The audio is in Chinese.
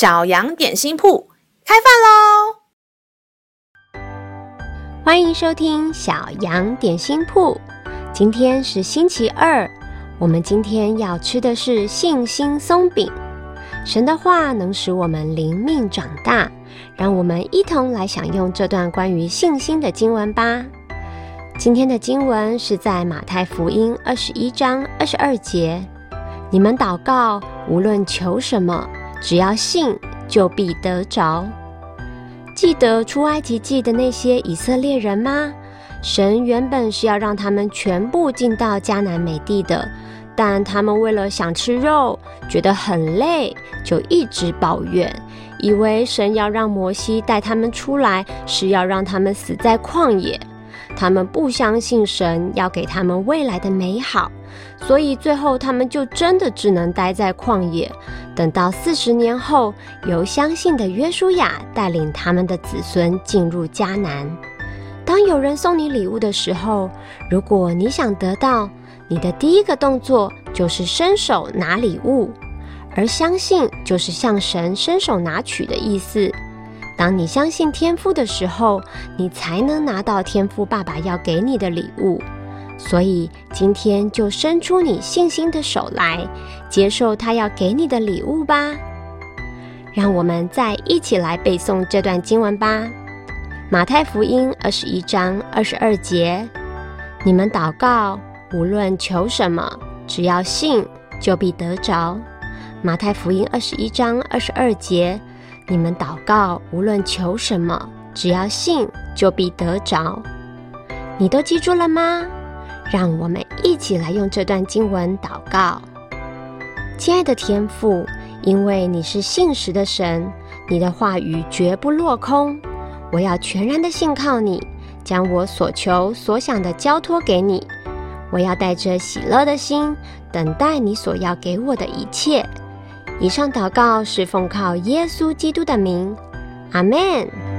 小羊点心铺开饭喽！欢迎收听小羊点心铺。今天是星期二，我们今天要吃的是信心松饼。神的话能使我们灵命长大，让我们一同来享用这段关于信心的经文吧。今天的经文是在马太福音二十一章二十二节：“你们祷告，无论求什么。”只要信，就必得着。记得出埃及记的那些以色列人吗？神原本是要让他们全部进到迦南美地的，但他们为了想吃肉，觉得很累，就一直抱怨，以为神要让摩西带他们出来，是要让他们死在旷野。他们不相信神要给他们未来的美好，所以最后他们就真的只能待在旷野。等到四十年后，由相信的约书亚带领他们的子孙进入迦南。当有人送你礼物的时候，如果你想得到，你的第一个动作就是伸手拿礼物，而相信就是向神伸手拿取的意思。当你相信天父的时候，你才能拿到天父爸爸要给你的礼物。所以今天就伸出你信心的手来，接受他要给你的礼物吧。让我们再一起来背诵这段经文吧。马太福音二十一章二十二节：你们祷告，无论求什么，只要信，就必得着。马太福音二十一章二十二节。你们祷告，无论求什么，只要信，就必得着。你都记住了吗？让我们一起来用这段经文祷告。亲爱的天父，因为你是信实的神，你的话语绝不落空。我要全然的信靠你，将我所求所想的交托给你。我要带着喜乐的心，等待你所要给我的一切。以上祷告是奉靠耶稣基督的名，阿门。